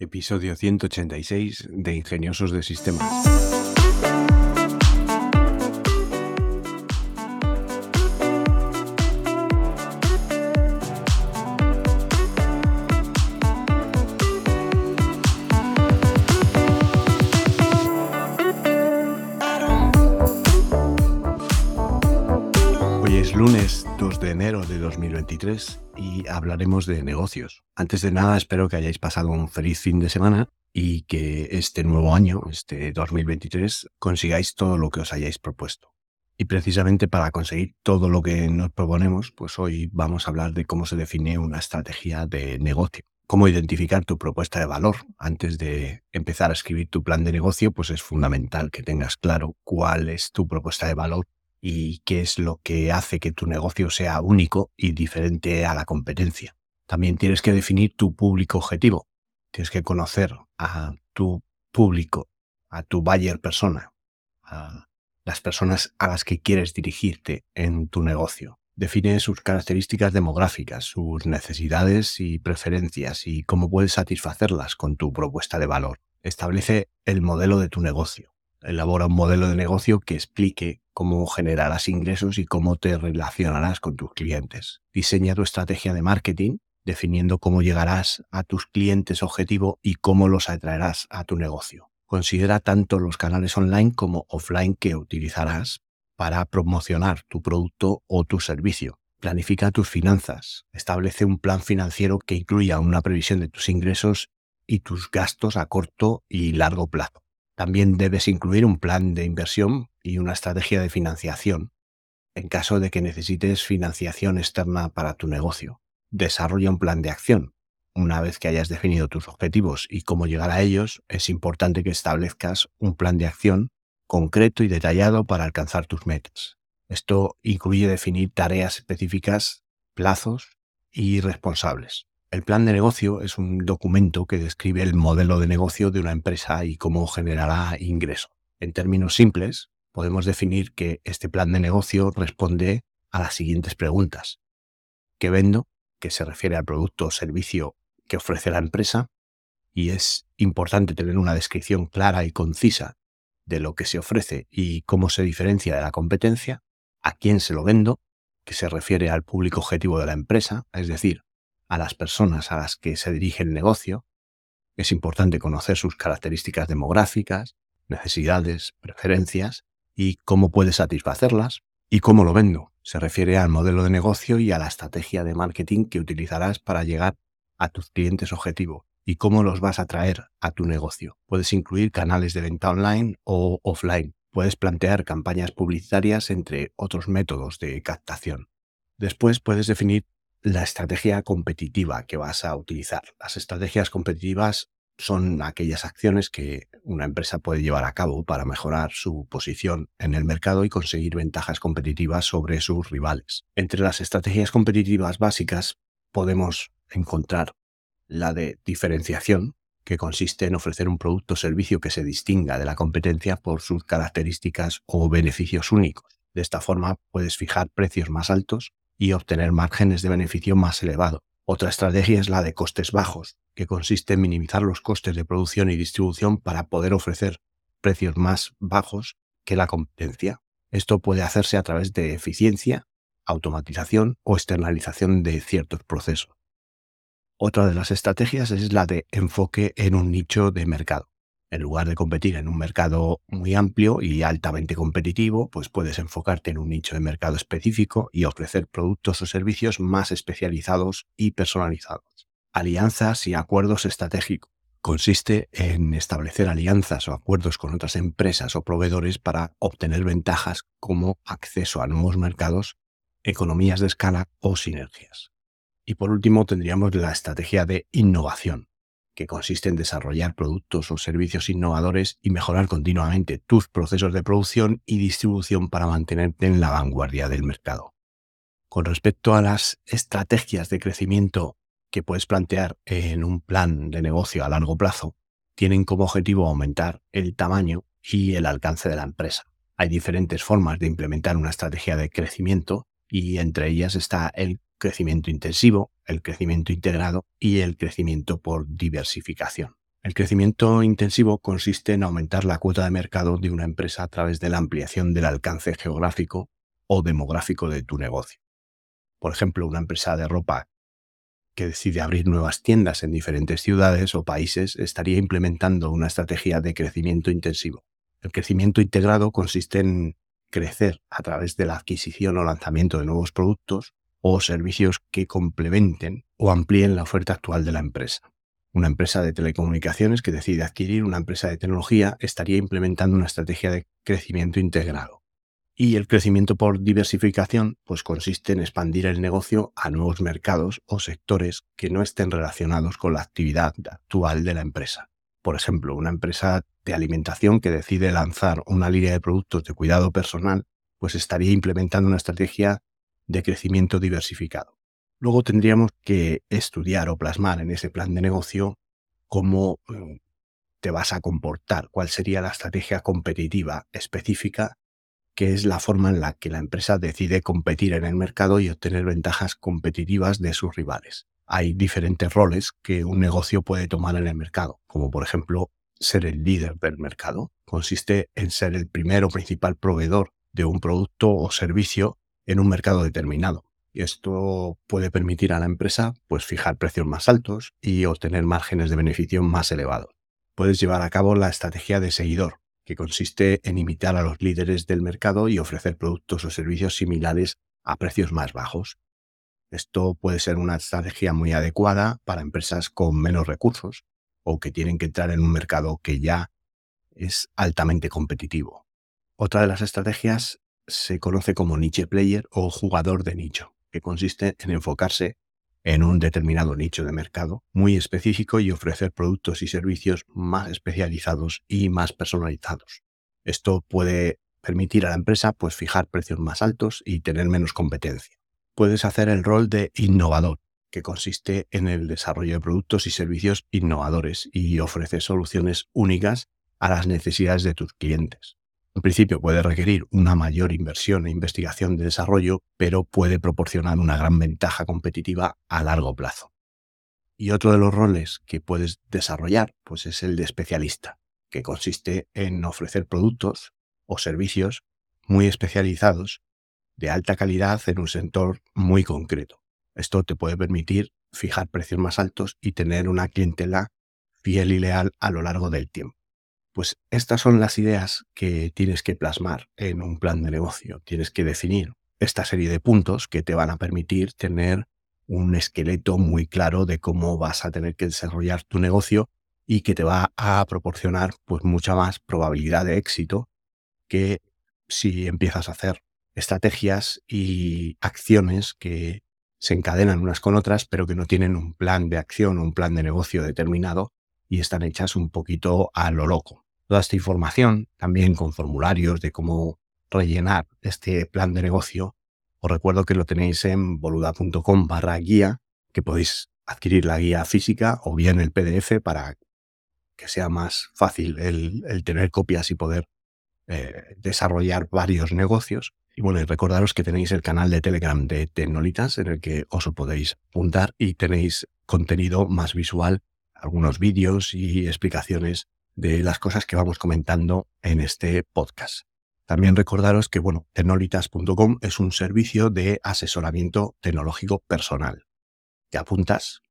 Episodio 186 de Ingeniosos de Sistemas. Es lunes 2 de enero de 2023 y hablaremos de negocios. Antes de nada, espero que hayáis pasado un feliz fin de semana y que este nuevo año, este 2023, consigáis todo lo que os hayáis propuesto. Y precisamente para conseguir todo lo que nos proponemos, pues hoy vamos a hablar de cómo se define una estrategia de negocio. Cómo identificar tu propuesta de valor. Antes de empezar a escribir tu plan de negocio, pues es fundamental que tengas claro cuál es tu propuesta de valor y qué es lo que hace que tu negocio sea único y diferente a la competencia. También tienes que definir tu público objetivo. Tienes que conocer a tu público, a tu buyer persona, a las personas a las que quieres dirigirte en tu negocio. Define sus características demográficas, sus necesidades y preferencias y cómo puedes satisfacerlas con tu propuesta de valor. Establece el modelo de tu negocio elabora un modelo de negocio que explique cómo generarás ingresos y cómo te relacionarás con tus clientes. Diseña tu estrategia de marketing definiendo cómo llegarás a tus clientes objetivo y cómo los atraerás a tu negocio. Considera tanto los canales online como offline que utilizarás para promocionar tu producto o tu servicio. Planifica tus finanzas. Establece un plan financiero que incluya una previsión de tus ingresos y tus gastos a corto y largo plazo. También debes incluir un plan de inversión y una estrategia de financiación en caso de que necesites financiación externa para tu negocio. Desarrolla un plan de acción. Una vez que hayas definido tus objetivos y cómo llegar a ellos, es importante que establezcas un plan de acción concreto y detallado para alcanzar tus metas. Esto incluye definir tareas específicas, plazos y responsables. El plan de negocio es un documento que describe el modelo de negocio de una empresa y cómo generará ingreso. En términos simples, podemos definir que este plan de negocio responde a las siguientes preguntas. ¿Qué vendo? Que se refiere al producto o servicio que ofrece la empresa. Y es importante tener una descripción clara y concisa de lo que se ofrece y cómo se diferencia de la competencia. ¿A quién se lo vendo? Que se refiere al público objetivo de la empresa, es decir, a las personas a las que se dirige el negocio, es importante conocer sus características demográficas, necesidades, preferencias y cómo puede satisfacerlas y cómo lo vendo. Se refiere al modelo de negocio y a la estrategia de marketing que utilizarás para llegar a tus clientes objetivo y cómo los vas a traer a tu negocio. Puedes incluir canales de venta online o offline. Puedes plantear campañas publicitarias entre otros métodos de captación. Después puedes definir la estrategia competitiva que vas a utilizar. Las estrategias competitivas son aquellas acciones que una empresa puede llevar a cabo para mejorar su posición en el mercado y conseguir ventajas competitivas sobre sus rivales. Entre las estrategias competitivas básicas podemos encontrar la de diferenciación, que consiste en ofrecer un producto o servicio que se distinga de la competencia por sus características o beneficios únicos. De esta forma puedes fijar precios más altos y obtener márgenes de beneficio más elevado. Otra estrategia es la de costes bajos, que consiste en minimizar los costes de producción y distribución para poder ofrecer precios más bajos que la competencia. Esto puede hacerse a través de eficiencia, automatización o externalización de ciertos procesos. Otra de las estrategias es la de enfoque en un nicho de mercado. En lugar de competir en un mercado muy amplio y altamente competitivo, pues puedes enfocarte en un nicho de mercado específico y ofrecer productos o servicios más especializados y personalizados. Alianzas y acuerdos estratégicos. Consiste en establecer alianzas o acuerdos con otras empresas o proveedores para obtener ventajas como acceso a nuevos mercados, economías de escala o sinergias. Y por último tendríamos la estrategia de innovación que consiste en desarrollar productos o servicios innovadores y mejorar continuamente tus procesos de producción y distribución para mantenerte en la vanguardia del mercado. Con respecto a las estrategias de crecimiento que puedes plantear en un plan de negocio a largo plazo, tienen como objetivo aumentar el tamaño y el alcance de la empresa. Hay diferentes formas de implementar una estrategia de crecimiento y entre ellas está el crecimiento intensivo, el crecimiento integrado y el crecimiento por diversificación. El crecimiento intensivo consiste en aumentar la cuota de mercado de una empresa a través de la ampliación del alcance geográfico o demográfico de tu negocio. Por ejemplo, una empresa de ropa que decide abrir nuevas tiendas en diferentes ciudades o países estaría implementando una estrategia de crecimiento intensivo. El crecimiento integrado consiste en crecer a través de la adquisición o lanzamiento de nuevos productos o servicios que complementen o amplíen la oferta actual de la empresa. Una empresa de telecomunicaciones que decide adquirir una empresa de tecnología estaría implementando una estrategia de crecimiento integrado. Y el crecimiento por diversificación pues consiste en expandir el negocio a nuevos mercados o sectores que no estén relacionados con la actividad actual de la empresa. Por ejemplo, una empresa de alimentación que decide lanzar una línea de productos de cuidado personal, pues estaría implementando una estrategia de crecimiento diversificado. Luego tendríamos que estudiar o plasmar en ese plan de negocio cómo mm, te vas a comportar, cuál sería la estrategia competitiva específica, que es la forma en la que la empresa decide competir en el mercado y obtener ventajas competitivas de sus rivales. Hay diferentes roles que un negocio puede tomar en el mercado, como por ejemplo ser el líder del mercado. Consiste en ser el primero o principal proveedor de un producto o servicio en un mercado determinado. Y esto puede permitir a la empresa pues, fijar precios más altos y obtener márgenes de beneficio más elevados. Puedes llevar a cabo la estrategia de seguidor, que consiste en imitar a los líderes del mercado y ofrecer productos o servicios similares a precios más bajos. Esto puede ser una estrategia muy adecuada para empresas con menos recursos o que tienen que entrar en un mercado que ya es altamente competitivo. Otra de las estrategias se conoce como niche player o jugador de nicho que consiste en enfocarse en un determinado nicho de mercado muy específico y ofrecer productos y servicios más especializados y más personalizados. Esto puede permitir a la empresa pues fijar precios más altos y tener menos competencia. Puedes hacer el rol de innovador, que consiste en el desarrollo de productos y servicios innovadores y ofrecer soluciones únicas a las necesidades de tus clientes. En principio puede requerir una mayor inversión e investigación de desarrollo, pero puede proporcionar una gran ventaja competitiva a largo plazo. Y otro de los roles que puedes desarrollar pues es el de especialista, que consiste en ofrecer productos o servicios muy especializados de alta calidad en un sector muy concreto. Esto te puede permitir fijar precios más altos y tener una clientela fiel y leal a lo largo del tiempo. Pues estas son las ideas que tienes que plasmar en un plan de negocio. Tienes que definir esta serie de puntos que te van a permitir tener un esqueleto muy claro de cómo vas a tener que desarrollar tu negocio y que te va a proporcionar pues mucha más probabilidad de éxito que si empiezas a hacer estrategias y acciones que se encadenan unas con otras, pero que no tienen un plan de acción o un plan de negocio determinado y están hechas un poquito a lo loco toda esta información, también con formularios de cómo rellenar este plan de negocio, os recuerdo que lo tenéis en boluda.com guía, que podéis adquirir la guía física o bien el PDF para que sea más fácil el, tener copias y poder eh, desarrollar varios negocios. Y bueno, recordaros que tenéis el canal de Telegram de Tecnolitas en el que os podéis apuntar y tenéis contenido más visual, algunos vídeos y explicaciones de las cosas que vamos comentando en este podcast. También recordaros que, bueno, tecnolitas.com es un servicio de asesoramiento tecnológico personal. Te apuntas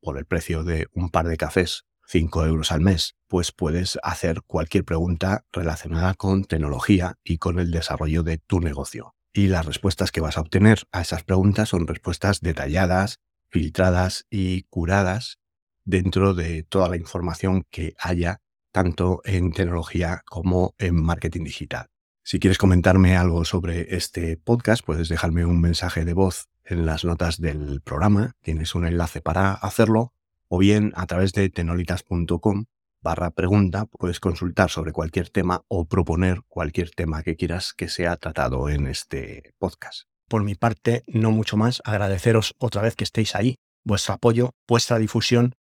por el precio de un par de cafés, 5 euros al mes, pues puedes hacer cualquier pregunta relacionada con tecnología y con el desarrollo de tu negocio. Y las respuestas que vas a obtener a esas preguntas son respuestas detalladas, filtradas y curadas dentro de toda la información que haya tanto en tecnología como en marketing digital. Si quieres comentarme algo sobre este podcast, puedes dejarme un mensaje de voz en las notas del programa, tienes un enlace para hacerlo, o bien a través de tenolitas.com barra pregunta puedes consultar sobre cualquier tema o proponer cualquier tema que quieras que sea tratado en este podcast. Por mi parte, no mucho más, agradeceros otra vez que estéis ahí, vuestro apoyo, vuestra difusión